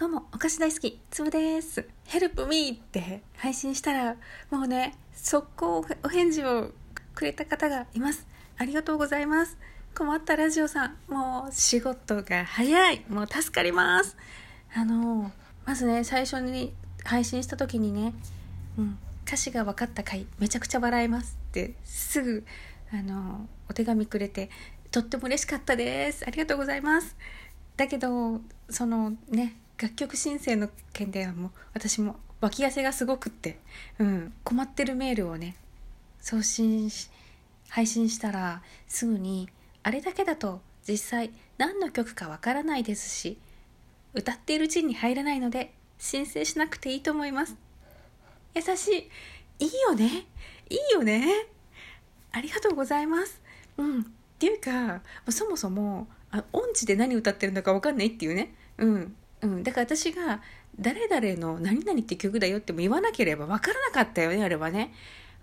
どうも、お菓子大好き、つぶです。ヘルプミーって配信したら、もうね、速攻お返事をくれた方がいます。ありがとうございます。困ったラジオさん、もう仕事が早い。もう助かります。あの、まずね、最初に配信した時にね、うん、歌詞が分かった回、めちゃくちゃ笑えますって、すぐ、あの、お手紙くれて、とっても嬉しかったです。ありがとうございます。だけどそのね楽曲申請の件ではもう私も脇汗がすごくって、うん、困ってるメールをね送信し配信したらすぐにあれだけだと実際何の曲かわからないですし歌っている陣に入らないので申請しなくていいと思います。優しい。いいよね。いいよね。ありがとうございます。うん。っていうかそもそもあ音痴で何歌ってるのか分かんないっていうね。うん。うん。だから私が誰々の何々って曲だよっても言わなければ分からなかったよねあれはね。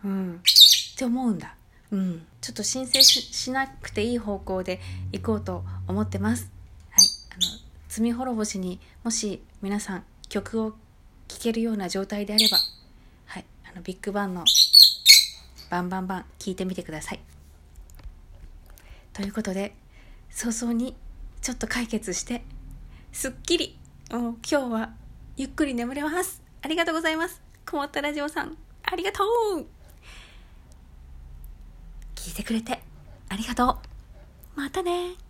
うん。って思うんだ。うん。ちょっと申請ししなくていい方向で行こうと思ってます。はい。あの罪滅ぼしにもし皆さん曲を聴けるような状態であればはい。あのビッグバンのバンバンバン聴いてみてください。ということで早々にちょっと解決してすっきり今日はゆっくり眠れます。ありがとうございます。困ったラジオさんありがとう。聞いてくれてありがとう。またね。